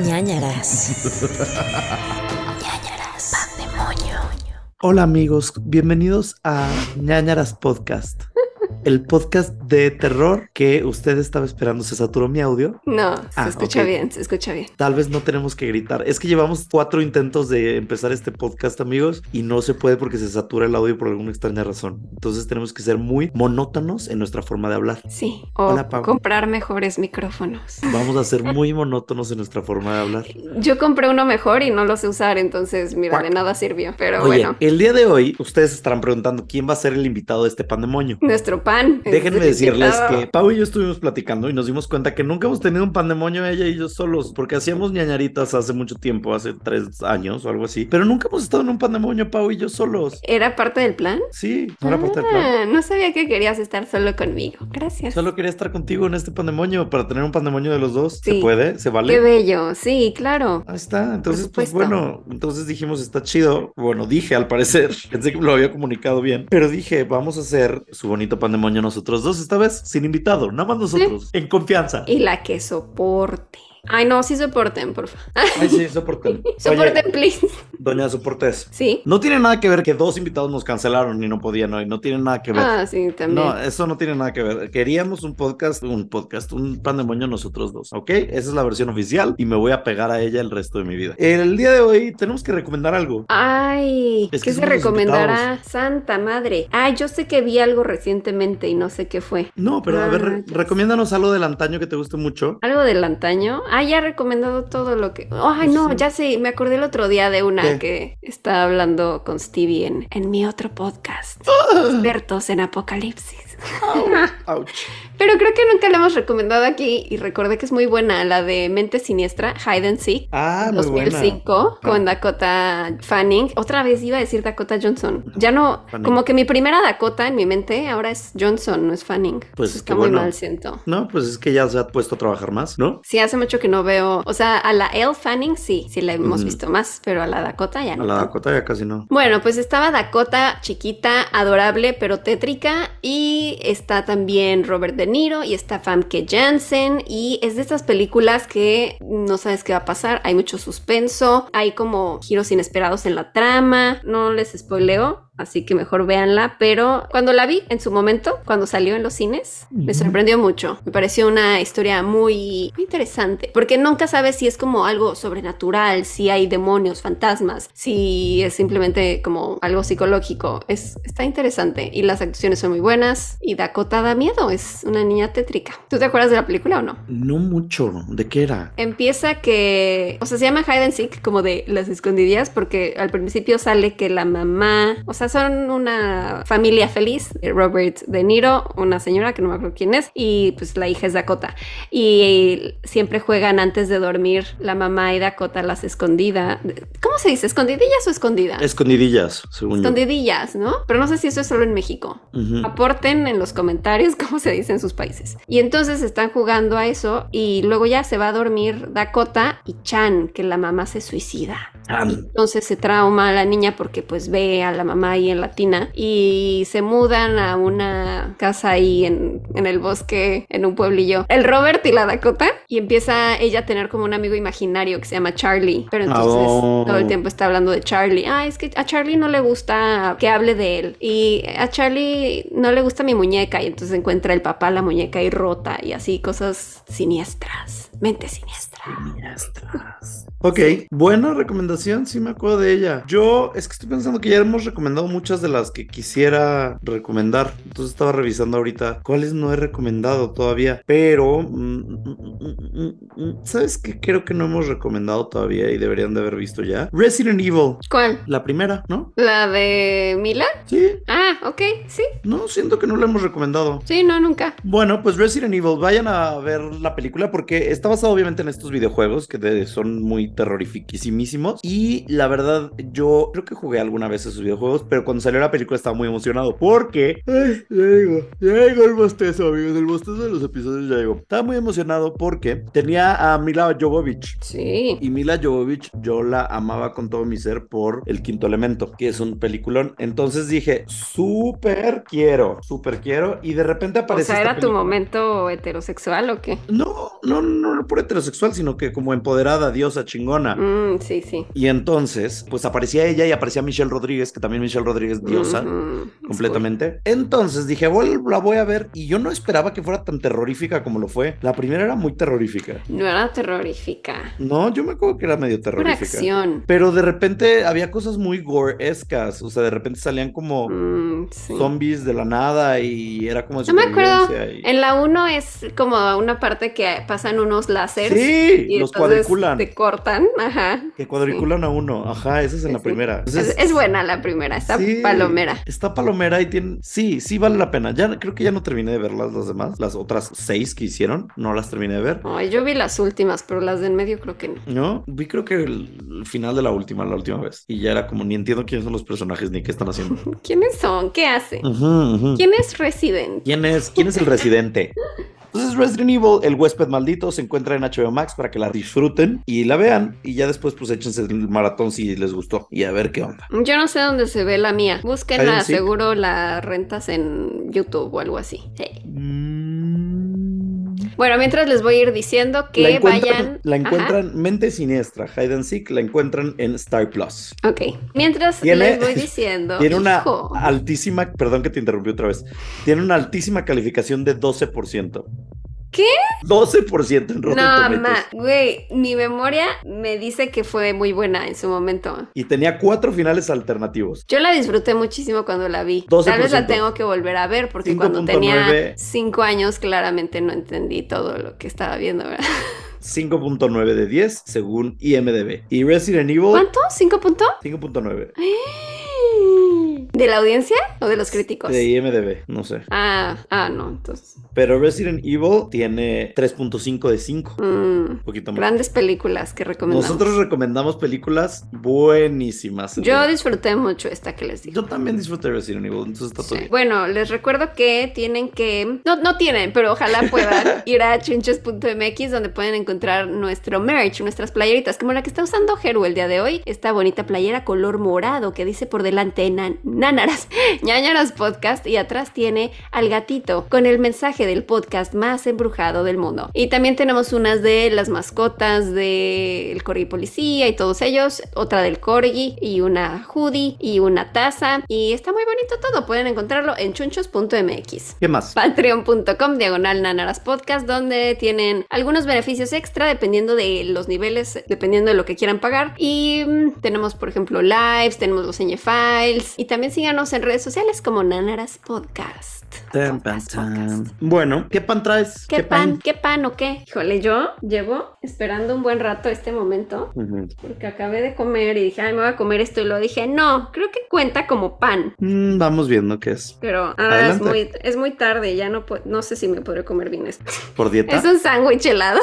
ñañaras. ñañaras. Pandemonio. Hola amigos, bienvenidos a ñañaras Podcast. El podcast de terror que usted estaba esperando. ¿Se saturó mi audio? No, se Ah, escucha bien, se escucha bien. Tal vez no tenemos que gritar. Es que llevamos cuatro intentos de empezar este podcast, amigos, y no se puede porque se satura el audio por alguna extraña razón. Entonces tenemos que ser muy monótonos en nuestra forma de hablar. Sí, o Hola, comprar mejores micrófonos. Vamos a ser muy monótonos en nuestra forma de hablar. Yo compré uno mejor y no lo sé usar, entonces mira, Cuac. de nada sirvió. Pero Oye, bueno, el día de hoy ustedes estarán preguntando quién va a ser el invitado de este pandemonio. nuestro pan. Déjenme decirles que Pau y yo estuvimos platicando y nos dimos cuenta que nunca hemos tenido un pandemonio ella y yo solos, porque hacíamos ñañaritas hace mucho tiempo, hace tres años o algo así, pero nunca hemos estado en un pandemonio Pau y yo solos. ¿Era parte del plan? Sí, no era parte del plan. Ah, no sabía que querías estar solo conmigo. Gracias. Solo quería estar contigo en este pandemonio para tener un pandemonio de los dos. ¿Se Sí. puede? ¿Se vale? Qué bello, sí, claro. Ahí está, entonces pues bueno, entonces dijimos está chido, bueno dije al parecer, pensé que me lo había comunicado bien, pero dije vamos a hacer su bonito pandemonio nosotros dos esta vez, sin invitado, nada más nosotros, en confianza. Y la que soporte. Ay, no, sí soporten, por favor. Ay sí, soporten. Soporten, please. doña Soportes, Sí. no tiene nada que ver que dos invitados nos cancelaron y no podían hoy, no tiene nada que ver. Ah, sí, también. No, eso no tiene nada que ver. Queríamos un podcast, un podcast, un pandemonio nosotros dos, ¿ok? Esa es la versión oficial y me voy a pegar a ella el resto de mi vida. El día de hoy tenemos que recomendar algo. Ay, Es que ¿qué se recomendará? Santa madre. Ay, yo sé que vi algo recientemente y no sé qué fue. No, pero a ver, re- Rayos. recomiéndanos algo del antaño que te guste mucho. Algo del antaño. Ah, ya he recomendado todo lo que. Ay, no, Sí. ya sé. Me acordé el otro día de una ¿Qué? que estaba hablando con Stevie en, en mi otro podcast. Ah. Expertos en apocalipsis. Ouch. Pero creo que nunca la hemos recomendado aquí y recordé que es muy buena, la de Mente Siniestra, Hide and Seek. Ah, muy buena. 2005 con Ah. Dakota Fanning. Otra vez iba a decir Dakota Johnson. Ya no, Fanning. como que mi primera Dakota en mi mente ahora es Johnson, no es Fanning. Pues Eso está muy bueno. mal, siento. No, pues es que ya se ha puesto a trabajar más, ¿no? Sí, hace mucho que no veo. O sea, a la Elle Fanning sí, sí la hemos visto más, pero a la Dakota ya A no. la tanto. Dakota ya casi no. Bueno, pues estaba Dakota, chiquita, adorable, pero tétrica. Y está también Robert De Y está Famke Janssen. Y es de estas películas que no sabes qué va a pasar. Hay mucho suspenso, hay como giros inesperados en la trama. No les spoileo. Así que mejor véanla, pero cuando la vi en su momento, cuando salió en los cines, me sorprendió mucho. Me pareció una historia muy, muy interesante, porque nunca sabes si es como algo sobrenatural, si hay demonios, fantasmas, si es simplemente como algo psicológico. Es, está interesante y las actuaciones son muy buenas y Dakota da miedo, es una niña tétrica. ¿Tú te acuerdas de la película o no? No mucho. ¿De qué era? Empieza que, o sea, se llama Hide and Seek como de las escondidillas porque al principio sale que la mamá, o sea, son una familia feliz, eh, Robert De Niro, una señora que no me acuerdo quién es, y pues la hija es Dakota. Y siempre juegan antes de dormir la mamá y Dakota las escondidas. ¿Cómo se dice? ¿Escondidillas o escondidas? Escondidillas, según yo. Escondidillas, ¿no? Pero no sé si eso es solo en México. Aporten en los comentarios cómo se dice en sus países. Y entonces están jugando a eso y luego ya se va a dormir Dakota y Chan, que la mamá se suicida. Entonces se trauma la niña porque pues ve a la mamá ahí en la tina y se mudan a una casa ahí en, en el bosque, en un pueblillo. El Robert y la Dakota y empieza ella a tener como un amigo imaginario que se llama Charlie. Pero entonces Oh. todo el tiempo está hablando de Charlie. Ah, es que a Charlie no le gusta que hable de él y a Charlie no le gusta mi muñeca y entonces encuentra el papá la muñeca ahí rota y así cosas siniestras. Mente siniestra. Ok, buena recomendación, sí me acuerdo de ella. Yo es que estoy pensando que ya hemos recomendado muchas de las que quisiera recomendar. Entonces estaba revisando ahorita cuáles no he recomendado todavía. Pero, mm, mm, mm, ¿sabes qué? Creo que no hemos recomendado todavía y deberían de haber visto ya. Resident Evil, ¿Cuál? la primera, ¿no? ¿La de Mila? Sí, Ah, ok, sí. no, siento que no la hemos recomendado. Sí, no, nunca. Bueno, pues Resident Evil, vayan a ver la película porque está basado obviamente en estos videojuegos que de- son muy terrorifiquísimos. Y la verdad, yo creo que jugué alguna vez esos videojuegos, pero cuando salió la película estaba muy emocionado porque... Ay, ya digo, ya digo el bostezo, amigos, el bostezo de los episodios ya digo. Estaba muy emocionado porque tenía a Mila Jovovich. Sí. Y Mila Jovovich, yo la amaba con todo mi ser por El Quinto Elemento, que es un peliculón. Entonces dije, súper quiero, súper quiero. Y de repente O aparece sea, esta ¿era tu momento heterosexual o qué? No, no, no, no por heterosexual, sino que como empoderada, diosa, chingona. Mm, sí, sí. Y entonces, pues aparecía ella y aparecía Michelle Rodríguez, que también Michelle Rodríguez diosa. Completamente. Entonces dije, "Bueno, la voy a ver. Y yo no esperaba que fuera tan terrorífica como lo fue. La primera era muy terrorífica. No era terrorífica. No, yo me acuerdo que era medio terrorífica. acción. Pero de repente había cosas muy gore-escas. O sea, de repente salían como Mm, sí. zombies de la nada y era como No me acuerdo. y- En la 1 es como una parte que pasan unos láseres. Sí, y los cuadriculan. Te cortan. Ajá. Que cuadriculan a uno. Ajá, esa es en la primera. Es, Entonces, es buena la primera, está sí, palomera. Está palomera y tiene. Sí, sí vale la pena. Ya creo que ya no terminé de verlas las demás. Las otras seis que hicieron, no las terminé de ver. Ay, yo vi las últimas, pero las del medio creo que no. No, vi creo que el, el final de la última, la última vez. Y ya era como ni entiendo quiénes son los personajes ni qué están haciendo. ¿Quiénes son? ¿Qué hace? Ujú, ujú. ¿Quién es Resident? ¿Quién es, quién es el residente? Entonces Resident Evil, el huésped maldito, se encuentra en HBO Max para que la disfruten y la vean y ya después pues échense el maratón si les gustó y a ver qué onda. Yo no sé dónde se ve la mía. Búsquenla, seek. seguro la rentas en YouTube o algo así. Sí. Mm. Bueno, mientras les voy a ir diciendo que vayan. la Ajá. encuentran Mente Siniestra, Hide and Seek, la encuentran en Star Plus. Ok. Mientras Tiene- les voy diciendo. Tiene una hijo, altísima, perdón que te interrumpí otra vez, tiene una altísima calificación de 12%. ¿Qué? 12% en Rotten No, ma, güey, mi memoria me dice que fue muy buena en su momento. Y tenía cuatro finales alternativos. Yo la disfruté muchísimo cuando la vi. 12%. Tal vez la tengo que volver a ver porque cuando 5.9. tenía cinco años claramente no entendí todo lo que estaba viendo, ¿verdad? 5.9 de 10 según IMDB. Y Resident Evil, ¿Cuánto? ¿Cinco puntos? 5.9 ¿De la audiencia o de los críticos? de IMDB, no sé. Ah, ah, no, entonces. Pero Resident Evil tiene 3.5 de 5. mm, Un poquito más. grandes películas que recomendamos. Nosotros recomendamos películas buenísimas. Yo disfruté mucho esta que les digo. Yo también disfruté Resident Evil, entonces está todo Sí. bien. Bueno, les recuerdo que tienen que, no, no tienen, pero ojalá puedan ir a chinches.mx donde pueden encontrar nuestro merch, nuestras playeritas, como la que está usando Heru el día de hoy, esta bonita playera color morado que dice por delante nan- Nánaras, ñañaras podcast y atrás tiene al gatito con el mensaje del podcast más embrujado del mundo. Y también tenemos unas de las mascotas del Corgi Policía y todos ellos, otra del Corgi y una hoodie y una taza y está muy bonito todo, pueden encontrarlo en chunchos.mx. ¿Qué más? Patreon.com diagonal nanaras podcast donde tienen algunos beneficios extra dependiendo de los niveles, dependiendo de lo que quieran pagar y mm, tenemos por ejemplo lives, tenemos los ñ files y también síganos en redes sociales como nanaras podcast. Tan, pan, Podcast, tan. podcast. Bueno, ¿qué pan traes? ¿Qué, pan? ¿Qué pan o qué? Híjole, yo llevo esperando un buen rato este momento porque acabé de comer y dije, ay, me voy a comer esto y lo dije, no, creo que cuenta como pan. Mm, vamos viendo qué es. Pero ah, es, muy, es muy tarde, ya no, no sé si me podré comer bien esto. Por dieta. Es un sándwich helado.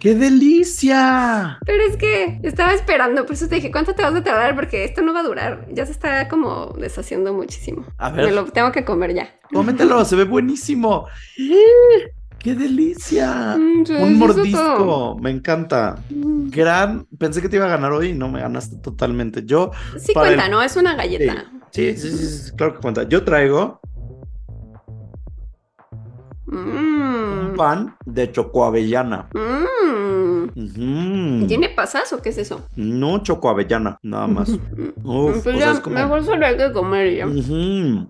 ¡Qué delicia! Pero es que estaba esperando, por eso te dije, ¿cuánto te vas a tardar? Porque esto no va a durar. Ya se está como deshaciendo muchísimo. A Me ver, lo tengo que comer ya. cómetelo, se ve buenísimo. ¡Qué delicia! Mm, Un mordisco, todo. me encanta. Mm. Gran, pensé que te iba a ganar hoy y no me ganaste totalmente. Yo, Sí cuenta, el- ¿no? Es una galleta. sí, sí, sí, sí, claro que cuenta. Yo traigo Mm. Pan de chocoavellana. Mm. ¿Tiene pasas o qué es eso? No chocoavellana, nada más. Mm. Uf, Pues o ya, sea, es como- mejor solo hay que comer ya.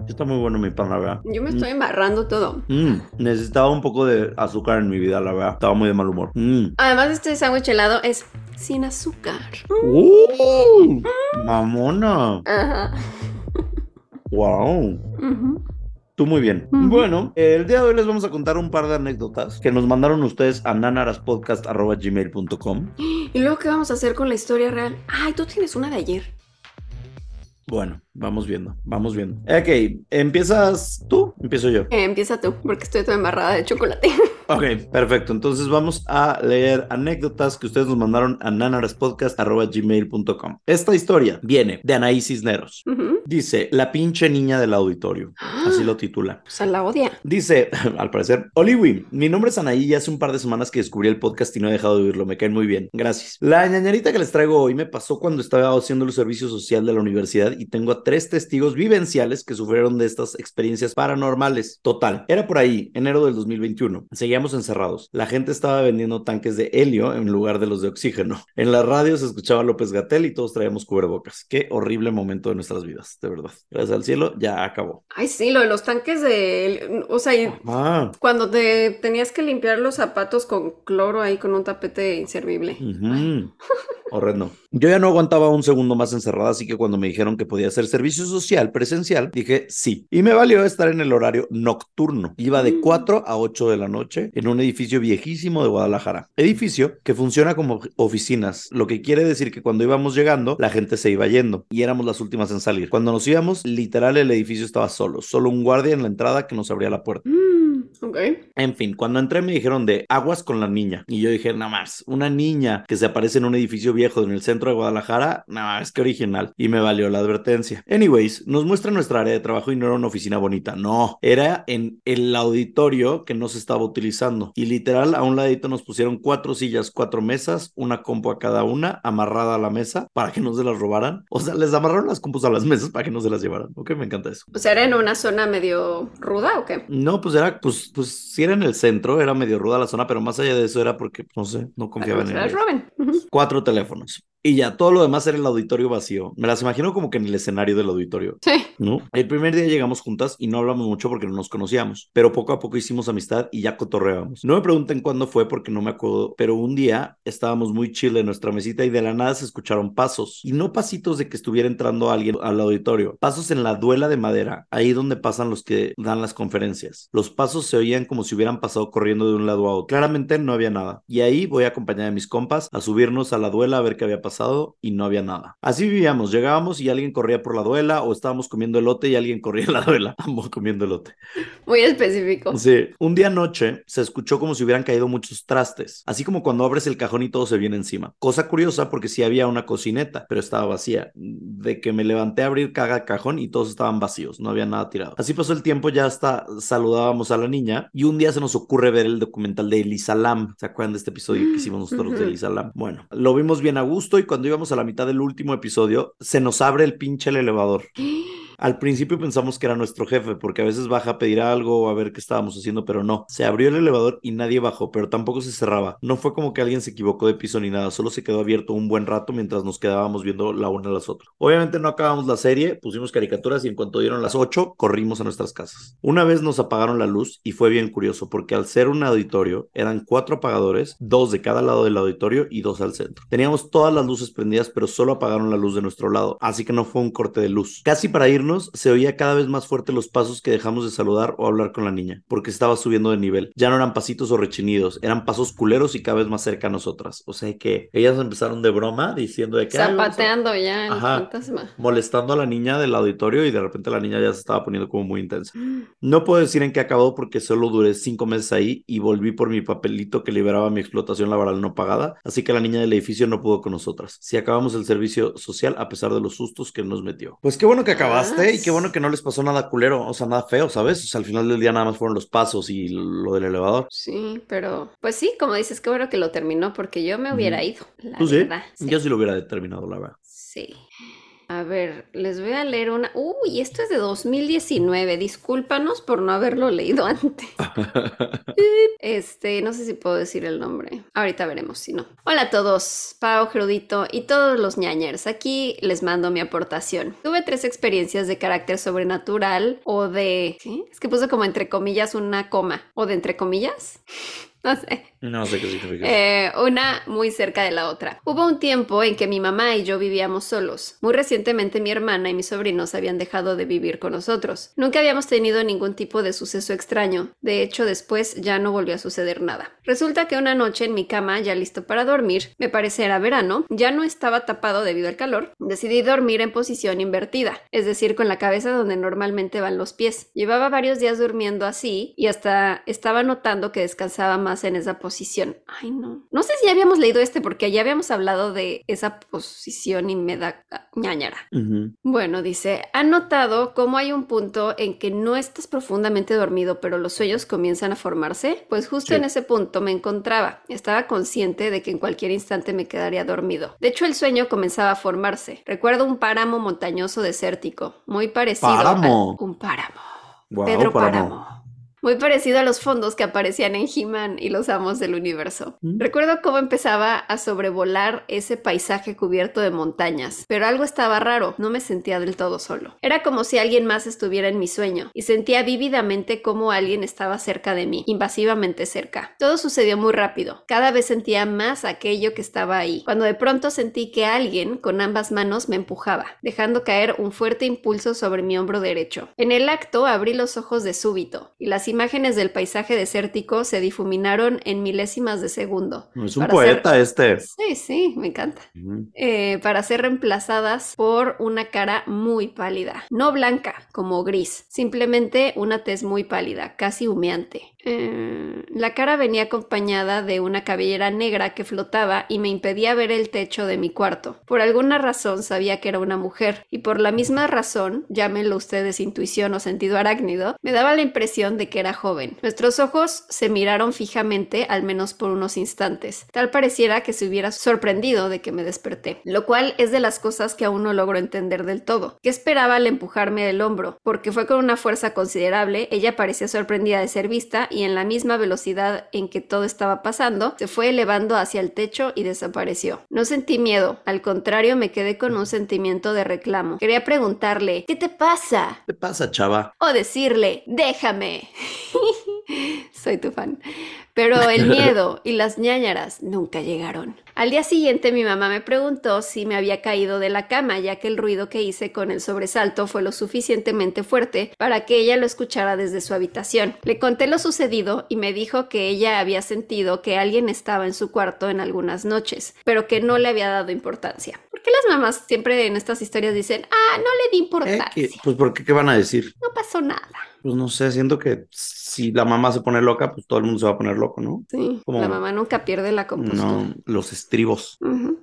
Está muy bueno mi pan, la verdad. Yo me estoy embarrando todo. Mm, Necesitaba un poco de azúcar en mi vida, la verdad. Estaba muy de mal humor. Mm. Además, este sándwich helado es sin azúcar. ¡Uh! Mamona. Ajá. Wow. Ujú. Tú muy bien. Bueno, el día de hoy les vamos a contar un par de anécdotas que nos mandaron ustedes a nanaraspodcast.gmail.com. ¿Y luego qué vamos a hacer con la historia real? Ay, tú tienes una de ayer. Bueno, vamos viendo, vamos viendo. Ok, ¿empiezas tú? Empiezo yo. Eh, empieza tú, porque estoy toda embarrada de chocolate. Ok, perfecto. Entonces vamos a leer anécdotas que ustedes nos mandaron a nanaraspodcast.gmail.com. Esta historia viene de Anaí Cisneros. Dice, la pinche niña del auditorio. Así lo titula. O sea, la odia. Dice, al parecer, Oliwi, mi nombre es Anaí y hace un par de semanas que descubrí el podcast y no he dejado de oírlo. Me caen muy bien. Gracias. La ñañarita que les traigo hoy me pasó cuando estaba haciendo el servicio social de la universidad y tengo a tres testigos vivenciales que sufrieron de estas experiencias paranormales. Total. Era por ahí, enero del 2021. Seguíamos encerrados. La gente estaba vendiendo tanques de helio en lugar de los de oxígeno. En la radio se escuchaba López Gatel y todos traíamos cubrebocas. Qué horrible momento de nuestras vidas, de verdad. Gracias al cielo, ya acabó. Ay, sí, lo de los tanques de... O sea, cuando te tenías que limpiar los zapatos con cloro ahí con un tapete inservible. Ujú. Horrendo. Yo ya no aguantaba un segundo más encerrada, así que cuando me dijeron que podía hacer servicio social presencial, dije sí. Y me valió estar en el horario nocturno. Iba de Mm. 4 a 8 de la noche en un edificio viejísimo de Guadalajara. Edificio que funciona como oficinas, lo que quiere decir que cuando íbamos llegando, la gente se iba yendo y éramos las últimas en salir. Cuando nos íbamos, literal el edificio estaba solo, solo un guardia en la entrada que nos abría la puerta. Mm, ok. En fin, cuando entré me dijeron de aguas con la niña. Y yo dije, nada más, una niña que se aparece en un edificio viejo en el centro de Guadalajara, nada más que original. Y me valió la advertencia. Anyways, nos muestra nuestra área de trabajo y no era una oficina bonita, no. Era en el auditorio que no se estaba utilizando. Y literal, a un ladito nos pusieron cuatro sillas, cuatro mesas, una compu a cada una, amarrada a la mesa para que no se las robaran. O sea, les amarraron las compus a las mesas para que no se las llevaran. Ok, me encanta eso. O sea, ¿era en una zona medio ruda o qué? No, pues era, pues, pues sí era en el centro, era medio ruda la zona, pero más allá de eso era porque, no sé, no confiaba en. Ujú. Cuatro teléfonos. Y ya, todo lo demás era el auditorio vacío. Me las imagino como que en el escenario del auditorio, Sí. ¿no? El primer día llegamos juntas y no hablamos mucho porque no nos conocíamos, pero poco a poco hicimos amistad y ya cotorreábamos. No me pregunten cuándo fue porque no me acuerdo, pero un día estábamos muy chill en nuestra mesita y de la nada se escucharon pasos. Y no pasitos de que estuviera entrando alguien al auditorio, pasos en la duela de madera, ahí donde pasan los que dan las conferencias. Los pasos se oían como si hubieran pasado corriendo de un lado a otro. Claramente no había nada. Y ahí voy acompañada de mis compas a subirnos a la duela a ver qué había pasado y no había nada. Así vivíamos, llegábamos y alguien corría por la duela o estábamos comiendo elote y alguien corría la duela, ambos comiendo elote. Muy específico. Sí, un día anoche se escuchó como si hubieran caído muchos trastes, así como cuando abres el cajón y todo se viene encima. Cosa curiosa porque sí había una cocineta, pero estaba vacía. De que me levanté a abrir cada cajón y todos estaban vacíos, no había nada tirado. Así pasó el tiempo, ya hasta saludábamos a la niña y un día se nos ocurre ver el documental de Elisa Lam. ¿Se acuerdan de este episodio que hicimos nosotros de. Elisa Lam? Bueno, lo vimos bien a gusto y cuando íbamos a la mitad del último episodio, se nos abre el pinche el elevador. Al principio pensamos que era nuestro jefe, porque a veces baja a pedir algo o a ver qué estábamos haciendo, pero no. Se abrió el elevador y nadie bajó, pero tampoco se cerraba. No fue como que alguien se equivocó de piso ni nada, solo se quedó abierto un buen rato mientras nos quedábamos viendo la una a las otras. Obviamente no acabamos la serie, pusimos caricaturas y en cuanto dieron las 8, corrimos a nuestras casas. Una vez nos apagaron la luz y fue bien curioso, porque al ser un auditorio, eran cuatro apagadores, dos de cada lado del auditorio y dos al centro. Teníamos todas las luces prendidas, pero solo apagaron la luz de nuestro lado, así que no fue un corte de luz. Casi para irnos, se oía cada vez más fuerte los pasos que dejamos de saludar o hablar con la niña, porque estaba subiendo de nivel. Ya no eran pasitos o rechinidos, eran pasos culeros y cada vez más cerca a nosotras. O sea que ellas empezaron de broma diciendo de que... Zapateando ya el Ajá. fantasma. molestando a la niña del auditorio y de repente la niña ya se estaba poniendo como muy intensa. No puedo decir en qué acabó porque solo duré cinco meses ahí y volví por mi papelito que liberaba mi explotación laboral no pagada, así que la niña del edificio no pudo con nosotras. Si acabamos el servicio social a pesar de los sustos que nos metió. Pues qué bueno que acabaste Ah, y qué bueno que no les pasó nada culero, o sea, nada feo, ¿sabes? O sea, al final del día nada más fueron los pasos y lo del elevador. Sí, pero pues sí, como dices, qué bueno que lo terminó porque yo me hubiera ido, la ¿Tú sí? verdad. Sí. Yo sí lo hubiera determinado, la verdad. Sí. A ver, les voy a leer una. Uy, esto es de 2019. Discúlpanos por no haberlo leído antes. Este, no sé si puedo decir el nombre. Ahorita veremos si no. Hola a todos, Pau, Gerudito y todos los ñañers. Aquí les mando mi aportación. Tuve tres experiencias de carácter sobrenatural o de... ¿Qué? Es que puse como entre comillas una coma. ¿O de entre comillas? No sé. no sé qué significa. Eh, una muy cerca de la otra. Hubo un tiempo en que mi mamá y yo vivíamos solos. Muy recientemente mi hermana y mis sobrinos habían dejado de vivir con nosotros. Nunca habíamos tenido ningún tipo de suceso extraño. De hecho, después ya no volvió a suceder nada. Resulta que una noche en mi cama, ya listo para dormir, me parece era verano, ya no estaba tapado debido al calor, decidí dormir en posición invertida, es decir, con la cabeza donde normalmente van los pies. Llevaba varios días durmiendo así y hasta estaba notando que descansaba más en esa posición. Ay, no. No sé si ya habíamos leído este porque ya habíamos hablado de esa posición y me da ñañara. Bueno, dice, ¿han notado cómo hay un punto en que no estás profundamente dormido, pero los sueños comienzan a formarse? Pues justo Sí. en ese punto me encontraba. Estaba consciente de que en cualquier instante me quedaría dormido. De hecho, el sueño comenzaba a formarse. Recuerdo un páramo montañoso desértico, muy parecido ¿Páramo? a un páramo. Pedro Páramo. Muy parecido a los fondos que aparecían en He-Man y los amos del universo. Mm. Recuerdo cómo empezaba a sobrevolar ese paisaje cubierto de montañas, pero algo estaba raro, no me sentía del todo solo. Era como si alguien más estuviera en mi sueño, y sentía vívidamente cómo alguien estaba cerca de mí, invasivamente cerca. Todo sucedió muy rápido, cada vez sentía más aquello que estaba ahí, cuando de pronto sentí que alguien con ambas manos me empujaba, dejando caer un fuerte impulso sobre mi hombro derecho. En el acto abrí los ojos de súbito, y las imágenes del paisaje desértico se difuminaron en milésimas de segundo. Es un poeta este. Sí, sí, me encanta. Eh, para ser reemplazadas por una cara muy pálida. No blanca, como gris. Simplemente una tez muy pálida, casi humeante. Eh, la cara venía acompañada de una cabellera negra que flotaba y me impedía ver el techo de mi cuarto. Por alguna razón sabía que era una mujer, y por la misma razón, llámenlo ustedes intuición o sentido arácnido, me daba la impresión de que era joven. Nuestros ojos se miraron fijamente al menos por unos instantes. Tal pareciera que se hubiera sorprendido de que me desperté, lo cual es de las cosas que aún no logro entender del todo. ¿Qué esperaba al empujarme del hombro? Porque fue con una fuerza considerable, ella parecía sorprendida de ser vista y en la misma velocidad en que todo estaba pasando, se fue elevando hacia el techo y desapareció. No sentí miedo, al contrario me quedé con un sentimiento de reclamo. Quería preguntarle, ¿qué te pasa? ¿Qué pasa, chava? O decirle, déjame. Soy tu fan. Pero el miedo y las ñañaras nunca llegaron. Al día siguiente mi mamá me preguntó si me había caído de la cama, ya que el ruido que hice con el sobresalto fue lo suficientemente fuerte para que ella lo escuchara desde su habitación. Le conté lo sucedido y me dijo que ella había sentido que alguien estaba en su cuarto en algunas noches, pero que no le había dado importancia. ¿Por qué las mamás siempre en estas historias dicen, ah, no le di importancia? pues porque, ¿qué van a decir? No pasó nada. Pues no sé, siento que si la mamá se pone loca, pues todo el mundo se va a poner loco, ¿no? Sí, la mamá nunca pierde la compostura. No, los estribos.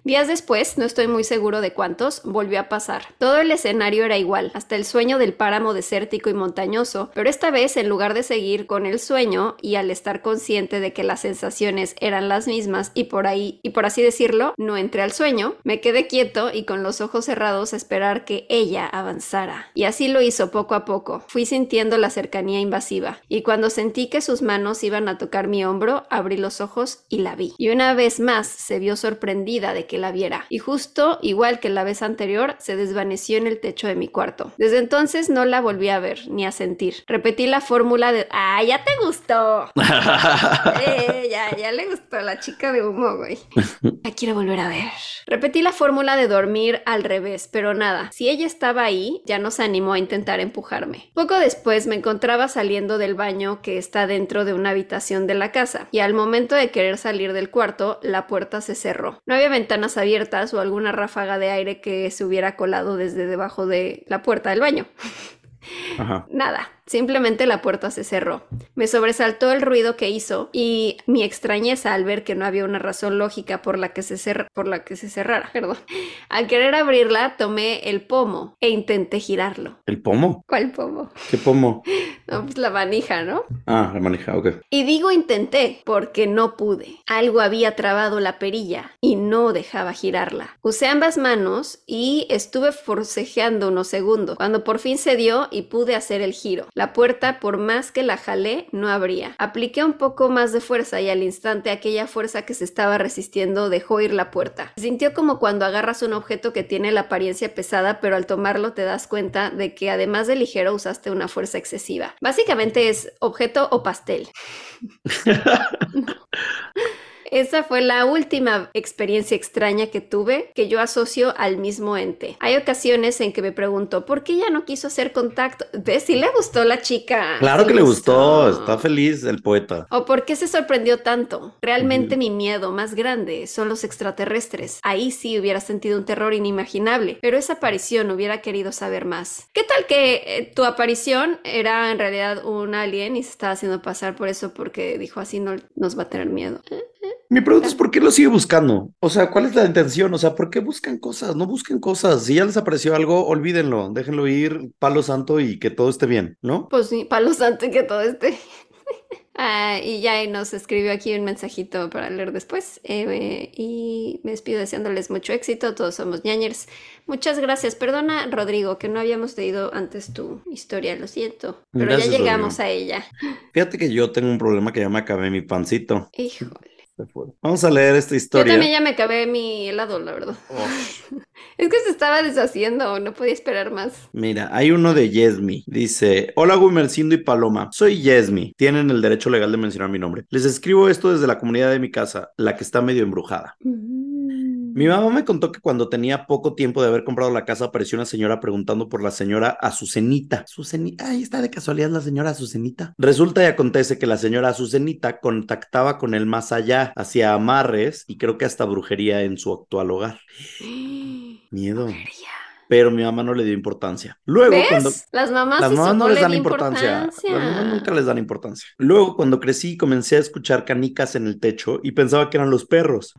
Días después, no estoy muy seguro de cuántos, volvió a pasar. Todo el escenario era igual, hasta el sueño del páramo desértico y montañoso, pero esta vez, en lugar de seguir con el sueño y al estar consciente de que las sensaciones eran las mismas y por ahí, y por así decirlo, no entré al sueño, me quedé quieto y con los ojos cerrados a esperar que ella avanzara. Y así lo hizo poco a poco. Fui sintiendo la cercanía invasiva, y cuando sentí que sus manos iban a tocar mi hombro, abrí los ojos y la vi. Y una vez más se vio sorprendida de que la viera, y justo igual que la vez anterior, se desvaneció en el techo de mi cuarto. Desde entonces no la volví a ver ni a sentir. Repetí la fórmula de ¡Ah, ya te gustó! eh, ya, ya le gustó la chica de humo, güey. La quiero volver a ver. Repetí la fórmula de dormir al revés, pero nada. Si ella estaba ahí, ya no se animó a intentar empujarme. Poco después me encontraba saliendo del baño que está dentro de una habitación de la casa, y al momento de querer salir del cuarto, la puerta se cerró. No había ventanas abiertas o alguna ráfaga de aire que se hubiera colado desde debajo de la puerta del baño. Nada, Simplemente la puerta se cerró. Me sobresaltó el ruido que hizo y mi extrañeza al ver que no había una razón lógica por la que se, por la que se cerrara. Perdón. Al querer abrirla, tomé el pomo e intenté girarlo. ¿El pomo? ¿Cuál pomo? ¿Qué pomo? No, pues la manija, ¿no? Ah, la manija, ok. Y digo intenté porque no pude. Algo había trabado la perilla y no dejaba girarla. Usé ambas manos y estuve forcejeando unos segundos, cuando por fin se dio y pude hacer el giro. La puerta, por más que la jalé, no abría. Apliqué un poco más de fuerza y al instante aquella fuerza que se estaba resistiendo dejó ir la puerta. Se sintió como cuando agarras un objeto que tiene la apariencia pesada, pero al tomarlo te das cuenta de que además de ligero usaste una fuerza excesiva. Básicamente es objeto o pastel. Esa fue la última experiencia extraña que tuve que yo asocio al mismo ente. Hay ocasiones en que me pregunto, ¿por qué ya no quiso hacer contacto? ¿Ves? Si le gustó la chica. Claro que le gustó. está feliz el poeta. ¿O por qué se sorprendió tanto? Realmente mi miedo más grande son los extraterrestres. Ahí sí hubiera sentido un terror inimaginable, pero esa aparición hubiera querido saber más. ¿Qué tal que eh, tu aparición era en realidad un alien y se estaba haciendo pasar por eso porque dijo así no nos va a tener miedo? ¿Eh? ¿Eh? Mi pregunta es por qué lo sigue buscando. O sea, ¿cuál es la intención? O sea, ¿por qué buscan cosas? No busquen cosas. Si ya les apareció algo, olvídenlo, déjenlo ir, palo santo y que todo esté bien, ¿no? Pues sí, palo santo y que todo esté Ah, y ya nos escribió aquí un mensajito para leer después. Eh, y me despido deseándoles mucho éxito. Todos somos ñañers. Muchas gracias. Perdona, Rodrigo, que no habíamos leído antes tu historia, lo siento. Pero ya llegamos a ella. Fíjate que yo tengo un problema que ya me acabé mi pancito. Híjole. Vamos a leer esta historia. Yo también ya me acabé mi helado, la verdad. es que se estaba deshaciendo, no podía esperar más. Mira, hay uno de Yesmi. Dice: Hola, Gumercindo y Paloma. Soy Yesmi. Tienen el derecho legal de mencionar mi nombre. Les escribo esto desde la comunidad de mi casa, la que está medio embrujada. Mi mamá me contó que cuando tenía poco tiempo de haber comprado la casa apareció una señora preguntando por la señora Azucenita. Azucenita, ahí está de casualidad la señora Azucenita. Resulta y acontece que la señora Azucenita contactaba con el más allá, hacía amarres y creo que hasta brujería en su actual hogar. Miedo pero mi mamá no le dio importancia. Luego, cuando. Las mamás, las mamás no les dan importancia. Las mamás nunca les dan importancia. Luego, cuando crecí, comencé a escuchar canicas en el techo y pensaba que eran los perros.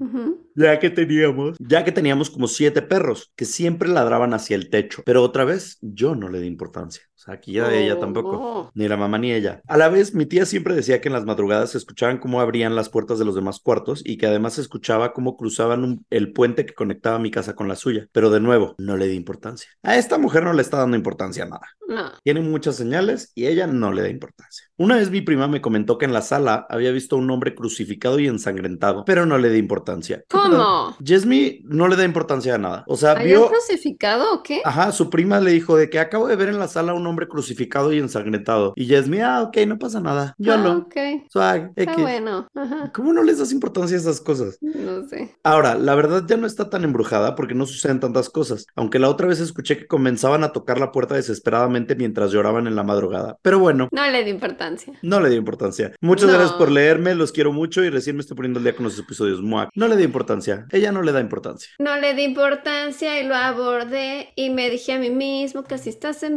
Ya que teníamos, ya que teníamos como siete perros que siempre ladraban hacia el techo. Pero otra vez, yo no le di importancia. O sea, aquí ya ella tampoco. Oh. Ni la mamá ni ella. A la vez, mi tía siempre decía que en las madrugadas se escuchaban cómo abrían las puertas de los demás cuartos y que además se escuchaba cómo cruzaban el puente que conectaba mi casa con la suya. Pero de nuevo, no le di importancia. A esta mujer no le está dando importancia a nada. No. Tiene muchas señales y ella no le da importancia. Una vez mi prima me comentó que en la sala había visto a un hombre crucificado y ensangrentado, pero no le di importancia. ¿Cómo? Jesmy no le da importancia a nada. O sea, vio. crucificado o qué? Ajá, su prima le dijo de que acabo de ver en la sala a un hombre crucificado y ensangrentado. Y Jesmy, ah, ok, no pasa nada. Yo ah, Ok. Swag, Está bueno. Ajá. ¿Cómo no les das importancia a esas cosas? No sé. Ahora, la verdad ya no está tan embrujada porque no suceden tantas cosas. Aunque la otra vez escuché que comenzaban a tocar la puerta desesperadamente mientras lloraban en la madrugada. Pero bueno. No le di importancia. No le di importancia. Muchas gracias por leerme, los quiero mucho y recién me estoy poniendo el día con los episodios. Muac. No le di importancia. Ella no le da importancia. No le di importancia y lo abordé y me dije a mí mismo que si estás en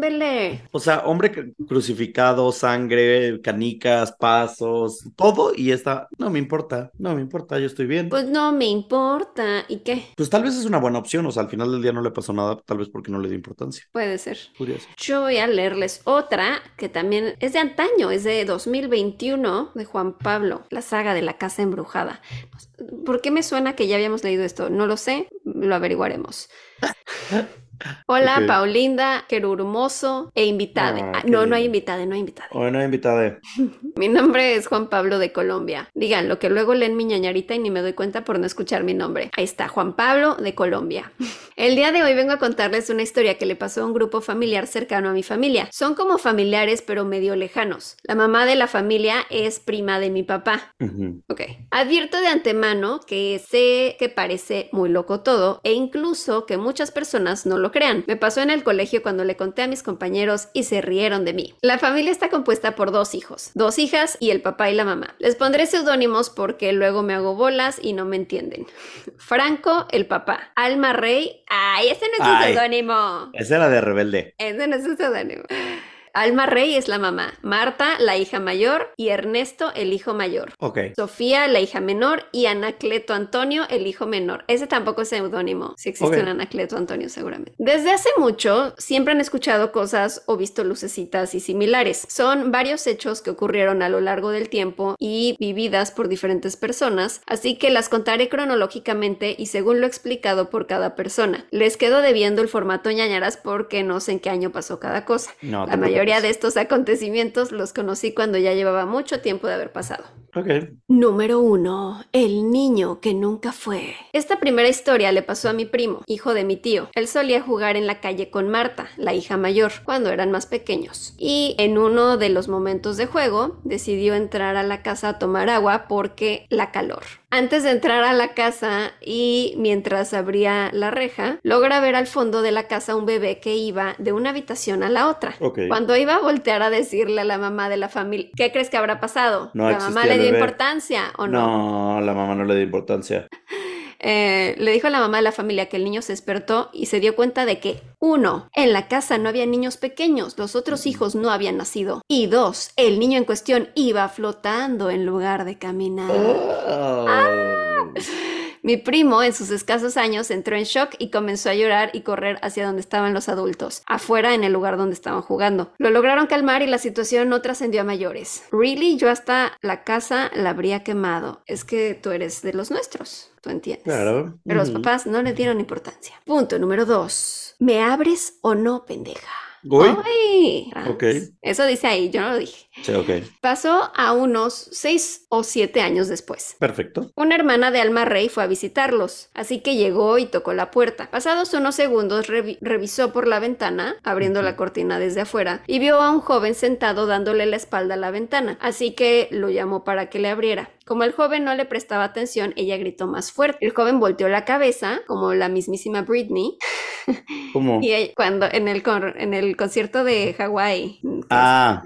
O sea, hombre crucificado, sangre, canicas, pasos, todo y esta, no me importa, no me importa, yo estoy bien. Pues no me importa. ¿Y qué? Pues tal vez es una buena opción, o sea, al final del día no le pasó nada, tal vez porque no le di importancia. Puede ser. Curioso. Yo voy a leerles otra que también es de antaño, es de 2021 de Juan Pablo, la saga de la casa embrujada. ¿Por qué me suena que ya habíamos leído esto? No lo sé, lo averiguaremos. Hola, Paulinda, Querurmoso e invitada. Ah, no, no hay invitada, no hay invitada. Hoy no hay invitada. mi nombre es Juan Pablo de Colombia. Digan, lo que luego leen mi ñañarita y ni me doy cuenta por no escuchar mi nombre. Ahí está, Juan Pablo de Colombia. El día de hoy vengo a contarles una historia que le pasó a un grupo familiar cercano a mi familia. Son como familiares, pero medio lejanos. La mamá de la familia es prima de mi papá. Ok. Advierto de antemano que sé que parece muy loco todo e incluso que muchas personas no lo crean. Me pasó en el colegio cuando le conté a mis compañeros y se rieron de mí. La familia está compuesta por dos hijos, dos hijas y el papá y la mamá. Les pondré seudónimos porque luego me hago bolas y no me entienden. Franco, el papá. Alma Rey. Ay, ese no es un seudónimo. Ese era de rebelde. Ese no es un seudónimo. Alma Rey es la mamá, Marta la hija mayor y Ernesto el hijo mayor. Ok. Sofía la hija menor y Anacleto Antonio el hijo menor. Ese tampoco es seudónimo, si existe un Anacleto Antonio seguramente. Desde hace mucho siempre han escuchado cosas o visto lucecitas y similares. Son varios hechos que ocurrieron a lo largo del tiempo y vividas por diferentes personas, así que las contaré cronológicamente y según lo explicado por cada persona. Les quedo debiendo el formato ñañaras porque no sé en qué año pasó cada cosa. No, la mayoría mayoría de estos acontecimientos los conocí cuando ya llevaba mucho tiempo de haber pasado. Número uno, el niño que nunca fue. Esta primera historia le pasó a mi primo, hijo de mi tío. Él solía jugar en la calle con Marta, la hija mayor, cuando eran más pequeños. Y en uno de los momentos de juego decidió entrar a la casa a tomar agua porque la calor. Antes de entrar a la casa y mientras abría la reja, logra ver al fondo de la casa un bebé que iba de una habitación a la otra. Cuando iba a voltear a decirle a la mamá de la familia, ¿qué crees que habrá pasado? No ¿La mamá le dio importancia o no? No, la mamá no le dio importancia. Eh, le dijo a la mamá de la familia que el niño se despertó y se dio cuenta de que, uno, en la casa no había niños pequeños, los otros hijos no habían nacido. Y dos, el niño en cuestión iba flotando en lugar de caminar. Oh. Ah. Mi primo, en sus escasos años, entró en shock y comenzó a llorar y correr hacia donde estaban los adultos, afuera en el lugar donde estaban jugando. Lo lograron calmar y la situación no trascendió a mayores. Really, yo hasta la casa la habría quemado. Es que tú eres de los nuestros, tú entiendes. Claro. Pero los papás no le dieron importancia. Punto número dos. ¿Me abres o no, pendeja? Uy. Ay, Franz. Ok. Eso dice ahí, yo no lo dije. Sí, ok. Pasó a unos seis o siete años después. Perfecto. Una hermana de Alma Rey fue a visitarlos, así que llegó y tocó la puerta. Pasados unos segundos revi- revisó por la ventana, abriendo la cortina desde afuera, y vio a un joven sentado dándole la espalda a la ventana, así que lo llamó para que le abriera. Como el joven no le prestaba atención, ella gritó más fuerte. El joven volteó la cabeza, como la mismísima Britney, ¿Cómo? y ella- cuando en el, en el concierto de Hawái, Ah,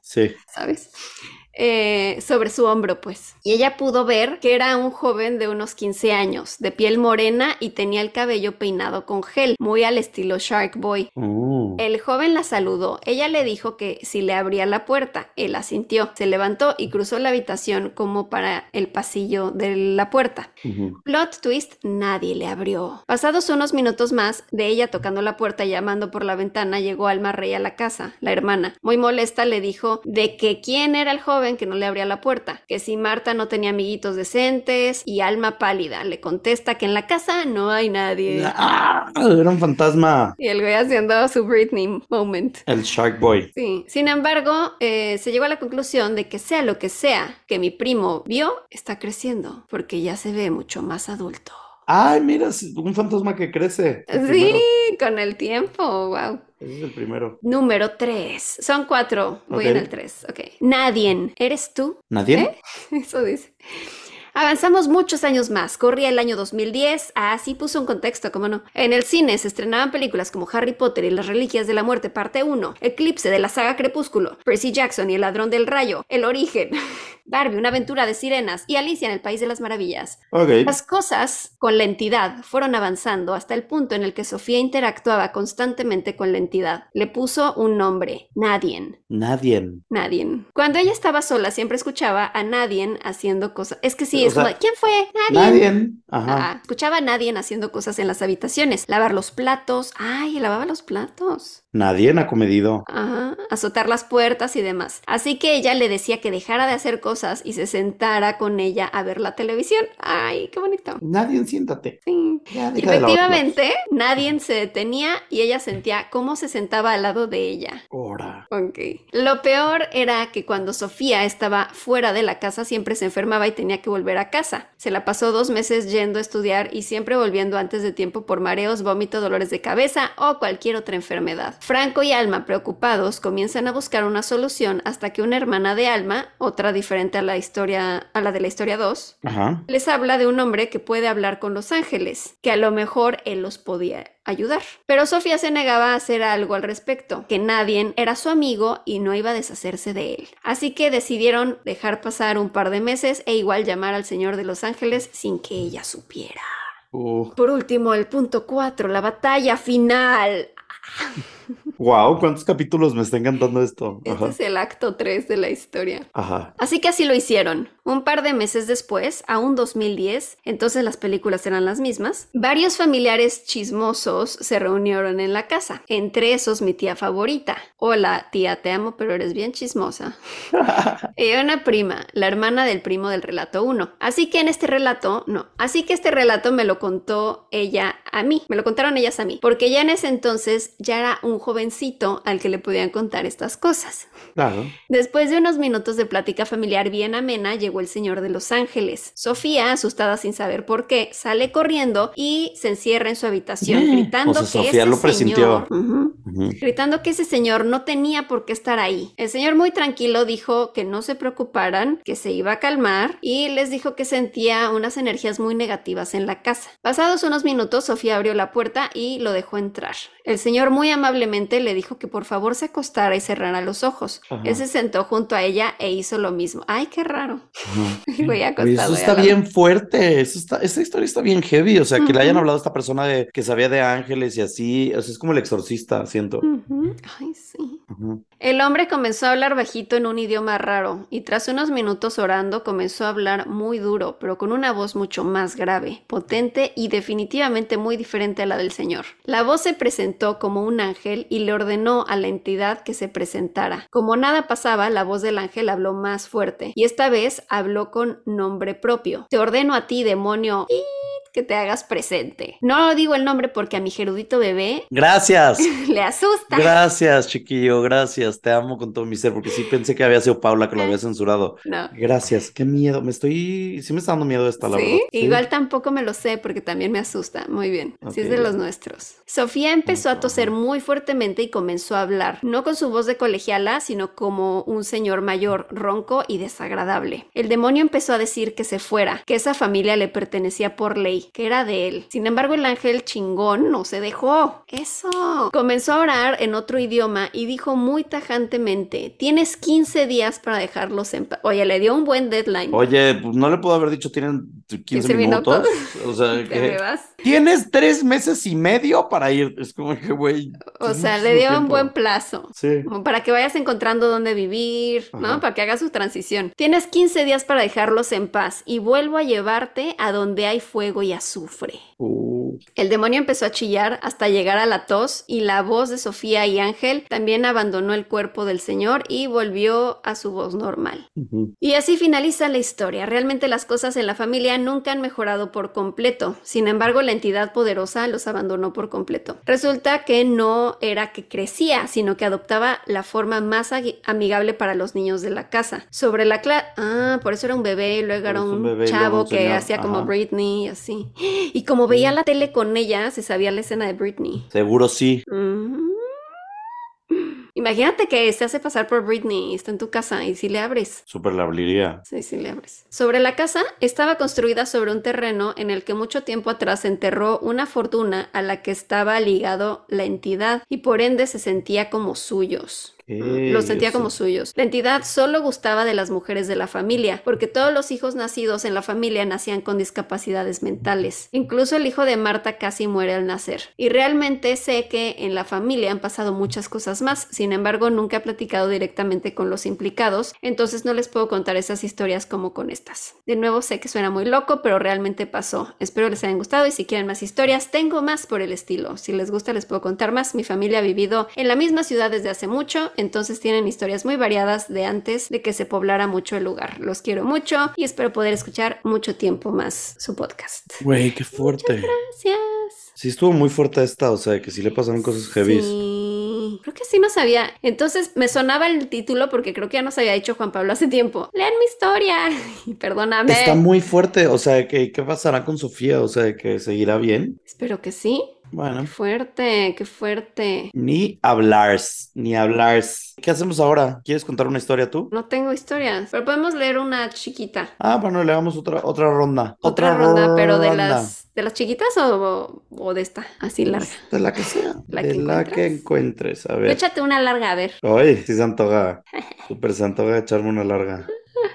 sí. ¿sabes? Eh, sobre su hombro, pues. Y ella pudo ver que era un joven de unos 15 años, de piel morena y tenía el cabello peinado con gel, muy al estilo Shark Boy. Oh. El joven la saludó. Ella le dijo que si le abría la puerta. Él asintió. Se levantó y cruzó la habitación como para el pasillo de la puerta. Plot twist, nadie le abrió. Pasados unos minutos más de ella tocando la puerta y llamando por la ventana, llegó Alma Rey a la casa. La hermana, muy molesta, le dijo de que quién era el joven que no le abría la puerta, que si Marta no tenía amiguitos decentes y Alma pálida le contesta que en la casa no hay nadie. Ah, era un fantasma. Y el güey haciendo su Britney moment. El Shark Boy. Sí. Sin embargo, eh, se llegó a la conclusión de que sea lo que sea que mi primo vio, está creciendo, porque ya se ve mucho más adulto. Ay, mira, un fantasma que crece. Sí, primero. con el tiempo, wow. Ese es el primero. Número 3. Son cuatro. Voy en el 3. Ok. Nadie. ¿Eres tú? ¿Nadie? ¿Eh? Eso dice. Avanzamos muchos años más. Corría el año 2010. Así puso un contexto, ¿cómo no? En el cine se estrenaban películas como Harry Potter y las Reliquias de la Muerte, parte 1, Eclipse de la saga Crepúsculo, Percy Jackson y el Ladrón del Rayo, El Origen, Barbie, una aventura de sirenas y Alicia en el País de las Maravillas. Las cosas con la entidad fueron avanzando hasta el punto en el que Sofía interactuaba constantemente con la entidad. Le puso un nombre, Nadien. Nadie. Nadien. Cuando ella estaba sola, siempre escuchaba a Nadien haciendo cosas. Es que sí, O es como, ¿quién fue? Nadien. Nadie. Ajá. Ajá. Escuchaba a Nadien haciendo cosas en las habitaciones. Lavar los platos. Ay, lavaba los platos. Nadie ha comedido. Ajá, azotar las puertas y demás. Así que ella le decía que dejara de hacer cosas y se sentara con ella a ver la televisión. Ay, qué bonito. Nadie, siéntate. Sí. Ya, Efectivamente, nadie se detenía y ella sentía cómo se sentaba al lado de ella. Ahora. Ok. Lo peor era que cuando Sofía estaba fuera de la casa siempre se enfermaba y tenía que volver a casa. Se la pasó dos meses yendo a estudiar y siempre volviendo antes de tiempo por mareos, vómito, dolores de cabeza o cualquier otra enfermedad. Franco y Alma, preocupados, comienzan a buscar una solución hasta que una hermana de Alma, otra diferente a la historia, a la de la historia 2, Ajá. les habla de un hombre que puede hablar con los ángeles, que a lo mejor él los podía ayudar. Pero Sofía se negaba a hacer algo al respecto, que nadie era su amigo y no iba a deshacerse de él. Así que decidieron dejar pasar un par de meses e igual llamar al Señor de los Ángeles sin que ella supiera. Uh. Por último, el punto 4, la batalla final. Wow, ¿cuántos capítulos me está encantando esto? Este Ajá. es el acto 3 de la historia. Ajá. Así que así lo hicieron. Un par de meses después, aún 2010, entonces las películas eran las mismas, varios familiares chismosos se reunieron en la casa. Entre esos mi tía favorita. Hola, tía, te amo, pero eres bien chismosa. Y una prima, la hermana del primo del relato 1. Así que en este relato, no. Así que este relato me lo contó ella a mí. Me lo contaron ellas a mí. Porque ya en ese entonces ya era un jovencito al que le podían contar estas cosas. Claro. Después de unos minutos de plática familiar bien amena, llegó el señor de los ángeles. Sofía, asustada sin saber por qué, sale corriendo y se encierra en su habitación, Mm. gritando O sea, que Sofía ese lo presintió. señor... Gritando que ese señor no tenía por qué estar ahí. El señor muy tranquilo dijo que no se preocuparan, que se iba a calmar y les dijo que sentía unas energías muy negativas en la casa. Pasados unos minutos, Sofía abrió la puerta y lo dejó entrar. El señor muy amablemente le dijo que por favor se acostara y cerrara los ojos. Ajá. Él se sentó junto a ella e hizo lo mismo. Ay, qué raro. Güey acostado eso está bien fuerte, eso está, esa historia está bien heavy, o sea, que le hayan hablado a esta persona de que sabía de ángeles y así, o sea, es como el exorcista, siento. Ay, sí. El hombre comenzó a hablar bajito en un idioma raro y tras unos minutos orando comenzó a hablar muy duro, pero con una voz mucho más grave, potente y definitivamente muy diferente a la del Señor. La voz se presentó como un ángel y le ordenó a la entidad que se presentara. Como nada pasaba, la voz del ángel habló más fuerte y esta vez habló con nombre propio. Te ordeno a ti, demonio. Que te hagas presente. No digo el nombre porque a mi gerudito bebé Gracias. le asusta. Gracias, chiquillo, gracias. Te amo con todo mi ser, porque sí pensé que había sido Paula que lo había censurado. No. Gracias, qué miedo. Me estoy. Sí, me está dando miedo esta, la ¿Sí? verdad. Sí. Igual tampoco me lo sé porque también me asusta. Muy bien. Sí, es Ok, de los nuestros. Sofía empezó a toser muy fuertemente y comenzó a hablar, no con su voz de colegiala, sino como un señor mayor, ronco y desagradable. El demonio empezó a decir que se fuera, que esa familia le pertenecía por ley, que era de él. Sin embargo, el ángel chingón no se dejó. Eso. Comenzó a orar en otro idioma y dijo muy tajantemente: Tienes 15 días para dejarlos en paz. Oye, le dio un buen deadline. Oye, pues no le puedo haber dicho tienen 15, 15 minutos. minutos. O sea, ¿Te me que vas? tienes tres meses y medio para ir. Es como que, güey. O sea, le dio un buen plazo. Sí. Como para que vayas encontrando dónde vivir, ¿no? Para que hagas su transición. Tienes 15 días para dejarlos en paz y vuelvo a llevarte a donde hay fuego y azufre. El demonio empezó a chillar hasta llegar a la tos y la voz de Sofía y Ángel también abandonó el cuerpo del Señor y volvió a su voz normal. Y así finaliza la historia. Realmente las cosas en la familia nunca han mejorado por completo. Sin embargo, la entidad poderosa los abandonó por completo. Resulta que no era que crecía, sino que adoptaba la forma más amigable para los niños de la casa. Sobre la clase... Ah, por eso era un bebé, luego era un bebé chavo un que hacía como. Britney y así. Y como veía la tele con ella, se sabía la escena de Britney. Seguro sí. Imagínate que se hace pasar por Britney y está en tu casa y si le abres. Súper la abriría. Sí, sí, le abres. Sobre la casa, estaba construida sobre un terreno en el que mucho tiempo atrás se enterró una fortuna a la que estaba ligado la entidad y por ende se sentía como suyos. Los sentía como suyos. La entidad solo gustaba de las mujeres de la familia, porque todos los hijos nacidos en la familia nacían con discapacidades mentales. Incluso el hijo de Marta casi muere al nacer. Y realmente sé que en la familia han pasado muchas cosas más, sin embargo nunca he platicado directamente con los implicados, entonces no les puedo contar esas historias como con estas. De nuevo sé que suena muy loco, pero realmente pasó. Espero les hayan gustado y si quieren más historias, tengo más por el estilo. Si les gusta les puedo contar más. Mi familia ha vivido en la misma ciudad desde hace mucho, entonces tienen historias muy variadas de antes de que se poblara mucho el lugar. Los quiero mucho y espero poder escuchar mucho tiempo más su podcast. Güey, qué fuerte. Gracias. Sí, estuvo muy fuerte esta, o sea, que sí le pasaron cosas heavy. Sí, creo que sí nos había. Entonces me sonaba el título porque creo que ya nos había dicho Juan Pablo hace tiempo. Lean mi historia. Perdóname. Está muy fuerte, o sea, que, ¿qué pasará con Sofía? O sea, que seguirá bien. Espero que sí. Bueno, Qué fuerte, qué fuerte. ni hablar, ni hablar. ¿Qué hacemos ahora? ¿Quieres contar una historia tú? No tengo historias, pero podemos leer una chiquita. Ah, bueno, le damos otra, otra ronda. Otra, ronda, pero de las de las chiquitas o, o de esta, así larga. De la que sea. La de que la que encuentres. encuentres. A ver. Échate una larga, a ver. Ay, sí se antoja. Súper se antoja echarme una larga.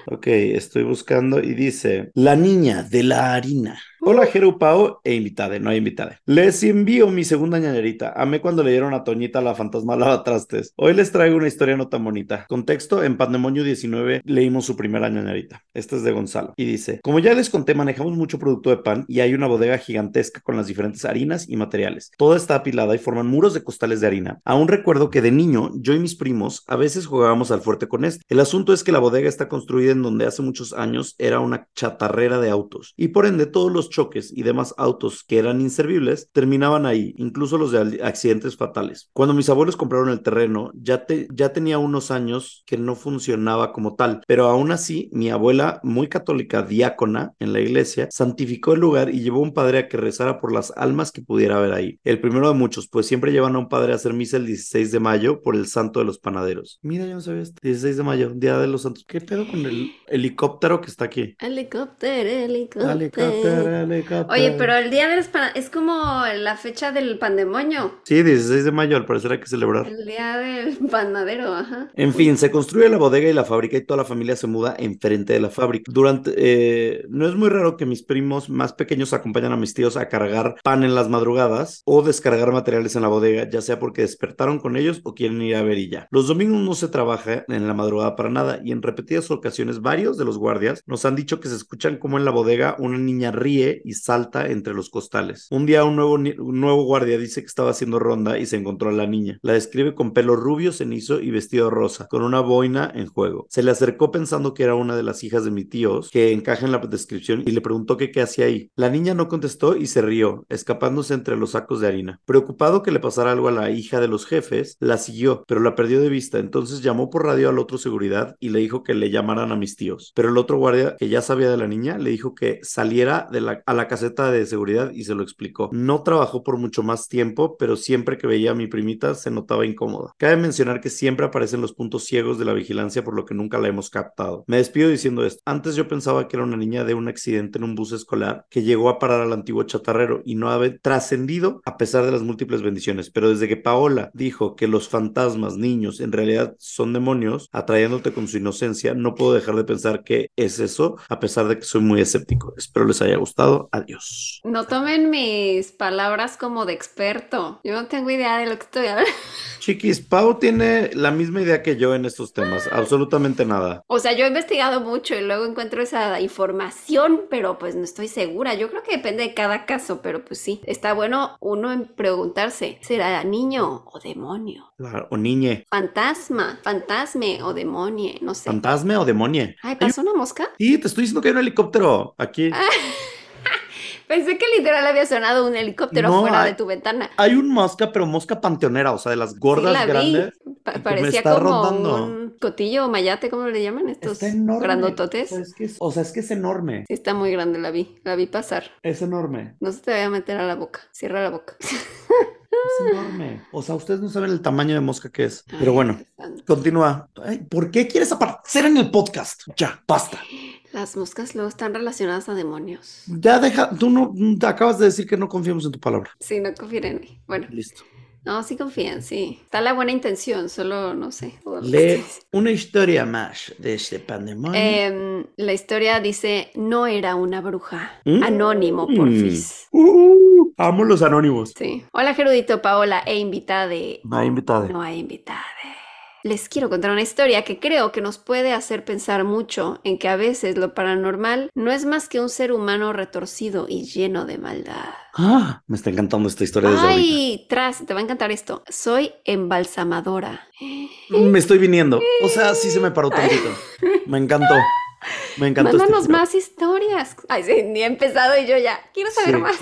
Ok, estoy buscando y dice: La niña de la harina. Hola, Jerupao e invitada, no hay invitada. Les envío mi segunda ñañerita. Amé cuando leyeron a Toñita la fantasma lavatrastes. Hoy les traigo una historia no tan bonita. Contexto: en Pandemonio 19 leímos su primera ñañerita. Esta es de Gonzalo. Y dice: Como ya les conté, manejamos mucho producto de pan y hay una bodega gigantesca con las diferentes harinas y materiales. Toda está apilada y forman muros de costales de harina. Aún recuerdo que de niño, yo y mis primos a veces jugábamos al fuerte con este. El asunto es que la bodega está construida en donde hace muchos años era una chatarrera de autos y por ende todos los choques y demás autos que eran inservibles terminaban ahí, incluso los de accidentes fatales. Cuando mis abuelos compraron el terreno, ya, te- ya tenía unos años que no funcionaba como tal, pero aún así mi abuela, muy católica, diácona en la iglesia, santificó el lugar y llevó un padre a que rezara por las almas que pudiera haber ahí. El primero de muchos, pues siempre llevan a un padre a hacer misa el 16 de mayo por el santo de los panaderos. Mira, yo no sabía esto. 16 de mayo, Día de los Santos. ¿Qué pedo con el el helicóptero que está aquí. Helicóptero. Helicóptero, helicóptero. Oye, pero el día de los pan- es como la fecha del pandemonio. Sí, 16 de mayo, al parecer hay que celebrar. El día del panadero, ajá. En fin, se construye la bodega y la fábrica y toda la familia se muda enfrente de la fábrica. Durante, eh, no es muy raro que mis primos más pequeños acompañan a mis tíos a cargar pan en las madrugadas o descargar materiales en la bodega, ya sea porque despertaron con ellos o quieren ir a ver y ya. Los domingos no se trabaja en la madrugada para nada y en repetidas ocasiones varios de los guardias nos han dicho que se escuchan como en la bodega una niña ríe y salta entre los costales. Un día un nuevo, un nuevo guardia dice que estaba haciendo ronda y se encontró a la niña. La describe con pelo rubio, cenizo y vestido rosa, con una boina en juego. Se le acercó pensando que era una de las hijas de mi tíos, que encaja en la descripción, y le preguntó que qué hacía ahí. La niña no contestó y se rió, escapándose entre los sacos de harina. Preocupado que le pasara algo a la hija de los jefes, la siguió, pero la perdió de vista. Entonces llamó por radio al otro seguridad y le dijo que le llamaran a mis tíos. Pero el otro guardia, que ya sabía de la niña, le dijo que saliera de la, a la caseta de seguridad y se lo explicó. No trabajó por mucho más tiempo, pero siempre que veía a mi primita se notaba incómoda. Cabe mencionar que siempre aparecen los puntos ciegos de la vigilancia, por lo que nunca la hemos captado. Me despido diciendo esto. Antes yo pensaba que era una niña de un accidente en un bus escolar que llegó a parar al antiguo chatarrero y no haber trascendido a pesar de las múltiples bendiciones. Pero desde que Paola dijo que los fantasmas niños en realidad son demonios, atrayéndote con su inocencia, no puedo dejar de pensar que es eso, a pesar de que soy muy escéptico. Espero les haya gustado. Adiós. No tomen mis palabras como de experto. Yo no tengo idea de lo que estoy hablando. Chiquis, Pau tiene la misma idea que yo en estos temas, absolutamente nada. O sea, yo he investigado mucho y luego encuentro esa información, pero pues no estoy segura. Yo creo que depende de cada caso, pero pues sí. Está bueno uno en preguntarse, ¿será niño o demonio? Claro, o niñe, Fantasma, fantasme o demonie, no sé. fantasma o demonie. Ay, ¿pasó una mosca? Sí, te estoy diciendo que hay un helicóptero aquí. Pensé que literal había sonado un helicóptero No, fuera hay- de tu ventana. Hay un mosca, pero mosca panteonera, o sea, de las gordas sí, la vi. grandes. Pa- parecía está como rondando. un cotillo o mayate, ¿cómo le llaman estos Está enorme. grandototes? O sea, es que es, o sea, es que es enorme. Sí, está muy grande, la vi, la vi pasar. Es enorme. No se te vaya a meter a la boca, cierra la boca. Es enorme. O sea, ustedes no saben el tamaño de mosca que es. Pero bueno, continúa. Ay, ¿por qué quieres aparecer en el podcast? Ya, basta. Las moscas luego están relacionadas a demonios. Ya deja, tú no te acabas de decir que no confiamos en tu palabra. Sí, no confíen en mí. Bueno, Listo. no, sí confían, sí. Está la buena intención, solo no sé. Lee una historia más de este pandemonio. Em, la historia dice, no era una bruja. Mm. Anónimo, porfis. Uh, amo los anónimos. Sí. Hola, Gerudito, Paola e invitada. No hay invitada. No hay invitada. Les quiero contar una historia que creo que nos puede hacer pensar mucho en que a veces lo paranormal no es más que un ser humano retorcido y lleno de maldad. Ah, me está encantando esta historia desde ahorita. Ay, tras, te va a encantar esto. Soy embalsamadora. Me estoy viniendo. O sea, sí se me paró tantito. Me encantó. Me encantó este Mándanos más historias. Ay, sí, ni he empezado y yo ya quiero saber Sí. más.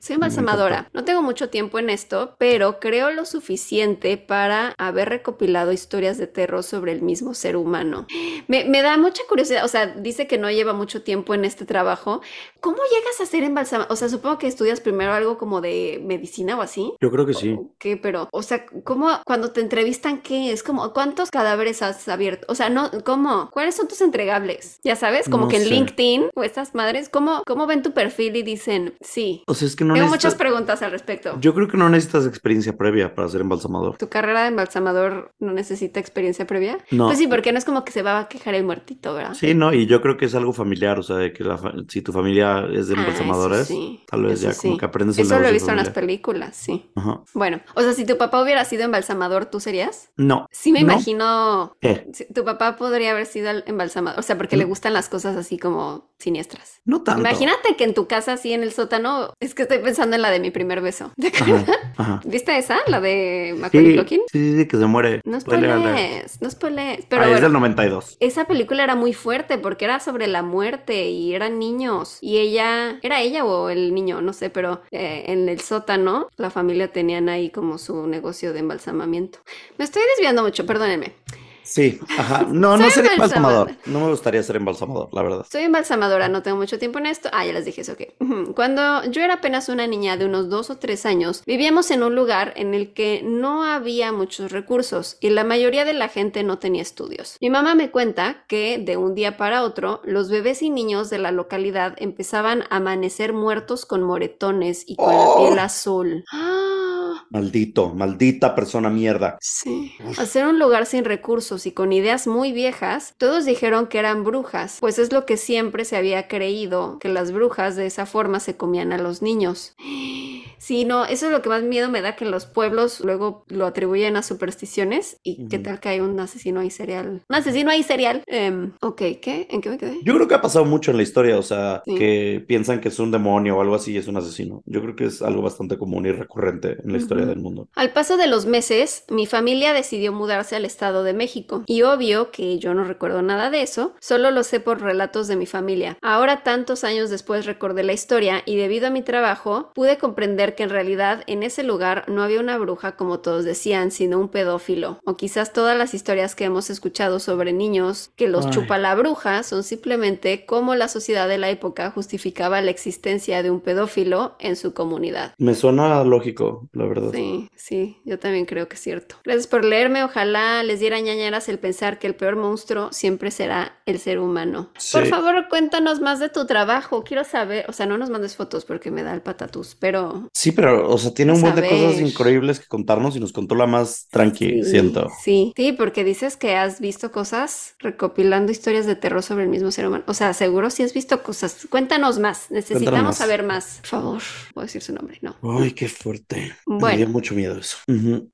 Soy embalsamadora. No tengo mucho tiempo en esto, pero creo lo suficiente para haber recopilado historias de terror sobre el mismo ser humano. Me, me da mucha curiosidad. O sea, dice que no lleva mucho tiempo en este trabajo. ¿Cómo llegas a ser embalsamadora? O sea, supongo que estudias primero algo como de medicina o así. Yo creo que sí. ¿O ¿Qué? Pero, o sea, ¿cómo cuando te entrevistan qué es? Como, ¿cuántos cadáveres has abierto? O sea, no, ¿cómo? ¿Cuáles son tus entregables? Ya sabes, como No que en sé. LinkedIn o estas madres, ¿cómo, ¿cómo ven tu perfil y dicen, sí? O sea, es que no Tengo necesitas... muchas preguntas al respecto. Yo creo que no necesitas experiencia previa para ser embalsamador. ¿Tu carrera de embalsamador no necesita experiencia previa? No. Pues sí, porque no es como que se va a quejar el muertito, ¿verdad? Sí, no, y yo creo que es algo familiar, o sea, de que la fa- si tu familia es de Ah, embalsamadores, sí, tal vez eso ya como que aprendes el Eso lo he visto en las películas, sí. Ajá. Bueno, o sea, si tu papá hubiera sido embalsamador, ¿tú serías? No. Sí me No. imagino ¿Qué? Tu papá podría haber sido el embalsamador, o sea, porque le gustan las cosas así como siniestras. No tanto. Imagínate que en tu casa, así en el sótano, es que estoy pensando en la de mi primer beso. ¿Te acuerdas? Ajá, ajá. ¿Viste esa? La de Macaulay Sí, Culkin. sí, sí, que se muere. No spoilees, no spoilees. Pero Ah, es bueno, del 92. esa película era muy fuerte porque era sobre la muerte y eran niños. Y ella, ¿era ella o el niño? No sé, pero eh, en el sótano la familia tenían ahí como su negocio de embalsamamiento. Me estoy desviando mucho, perdónenme. Sí, ajá. No, no sería embalsamador. No me gustaría ser embalsamador, la verdad. Soy embalsamadora, no tengo mucho tiempo en esto. Ah, ya les dije eso, ok. Cuando yo era apenas una niña de unos dos o tres años, vivíamos en un lugar en el que no había muchos recursos y la mayoría de la gente no tenía estudios. Mi mamá me cuenta que de un día para otro, los bebés y niños de la localidad empezaban a amanecer muertos con moretones y con la ¡Oh! piel azul. ¡Ah! Maldito, maldita persona mierda. Sí. Ser un lugar sin recursos y con ideas muy viejas, todos dijeron que eran brujas, pues es lo que siempre se había creído, que las brujas de esa forma se comían a los niños. Sí, no, eso es lo que más miedo me da que los pueblos luego lo atribuyen a supersticiones y qué tal que hay un asesino ahí serial. Un asesino ahí serial. Em, ok, ¿qué? ¿En qué me quedé? Yo creo que ha pasado mucho en la historia, o sea, Sí. que piensan que es un demonio o algo así y es un asesino. Yo creo que es algo bastante común y recurrente en la historia del mundo. Al paso de los meses, mi familia decidió mudarse al Estado de México. Y obvio que yo no recuerdo nada de eso, solo lo sé por relatos de mi familia. Ahora, tantos años después, recordé la historia y debido a mi trabajo, pude comprender que en realidad en ese lugar no había una bruja como todos decían, sino un pedófilo. O quizás todas las historias que hemos escuchado sobre niños que los Ay. chupa la bruja son simplemente cómo la sociedad de la época justificaba la existencia de un pedófilo en su comunidad. Me suena lógico, la verdad. Sí, sí, yo también creo que es cierto. Gracias por leerme. Ojalá les diera ñañaras el pensar que el peor monstruo siempre será el ser humano. Sí. Por favor, cuéntanos más de tu trabajo. Quiero saber, o sea, no nos mandes fotos porque me da el patatús, pero Sí, pero, o sea, tiene un a de cosas increíbles que contarnos y nos contó la más tranqui, sí, siento. Sí, sí, porque dices que has visto cosas recopilando historias de terror sobre el mismo ser humano. O sea, seguro si has visto cosas. Cuéntanos más. Necesitamos más. saber más. Por favor, puedo decir su nombre, no. Ay, qué fuerte. Bueno. dio mucho miedo eso.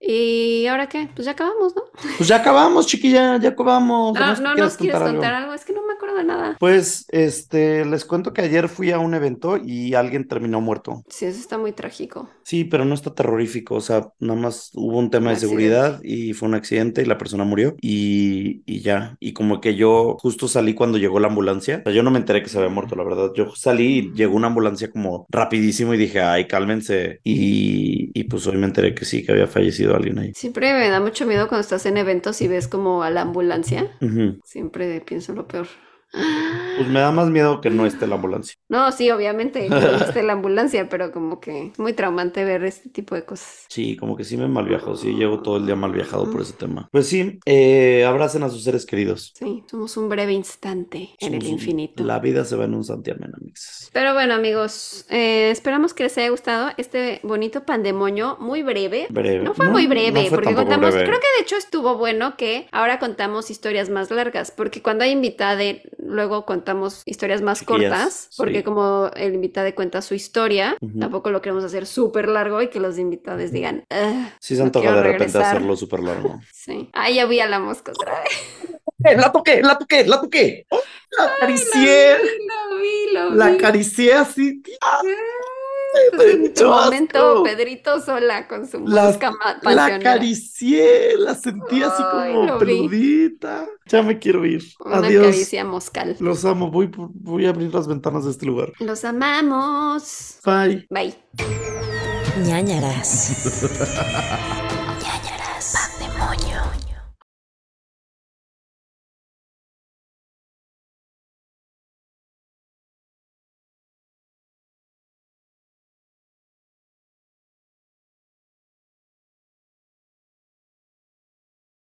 ¿Y ahora qué? Pues ya acabamos, ¿no? Pues ya acabamos, chiquilla, ya acabamos. ¿O No, no quieres nos quieres contar algo? contar algo. Es que no me acuerdo de nada. Pues, este, les cuento que ayer fui a un evento y alguien terminó muerto. Sí, eso está muy trágico. Sí, pero no está terrorífico, o sea, nada más hubo un tema Un de seguridad y fue un accidente y la persona murió y, y ya. Y como que yo justo salí cuando llegó la ambulancia, o sea, yo no me enteré que se había muerto, la verdad. Yo salí y llegó una ambulancia como rapidísimo y dije, ay, cálmense. Y, y pues hoy me enteré que sí, que había fallecido alguien ahí. Siempre me da mucho miedo cuando estás en eventos y ves como a la ambulancia. Siempre pienso lo peor. Pues me da más miedo que no esté la ambulancia. No, sí, obviamente, que no esté la ambulancia, pero como que es muy traumante ver este tipo de cosas. Sí, como que sí me mal viajo, sí, llevo todo el día mal viajado por ese tema. Pues sí, eh, abracen a sus seres queridos. Sí, somos un breve instante en el un- infinito. La vida se va en un santiamén, amigos. Pero bueno, amigos, eh, esperamos que les haya gustado este bonito pandemonio muy breve. Breve. No fue No, muy breve, no fue porque contamos, breve. creo que de hecho estuvo bueno que ahora contamos historias más largas, porque cuando hay invitada, luego contamos historias más cortas, porque sí. como el invitado cuenta su historia, Ujú. tampoco lo queremos hacer súper largo y que los invitados digan, "Ugh, Sí se no antoja quiero de repente regresar". hacerlo súper largo. Sí. Ay, ya vi a la mosca otra vez. ¡La toqué! ¡La toqué! ¡La toqué! ¡La acaricié! Lo vi, lo vi. ¡La acaricié así! ¡Ah! Mucho momento. Pedrito sola con su La- mosca ma- La acaricié, la sentí así como peludita. Ya me quiero ir. Una Adiós. caricia moscal. Los amo. Voy, a abrir las ventanas de este lugar. Los amamos. Bye. Bye. ñañaras.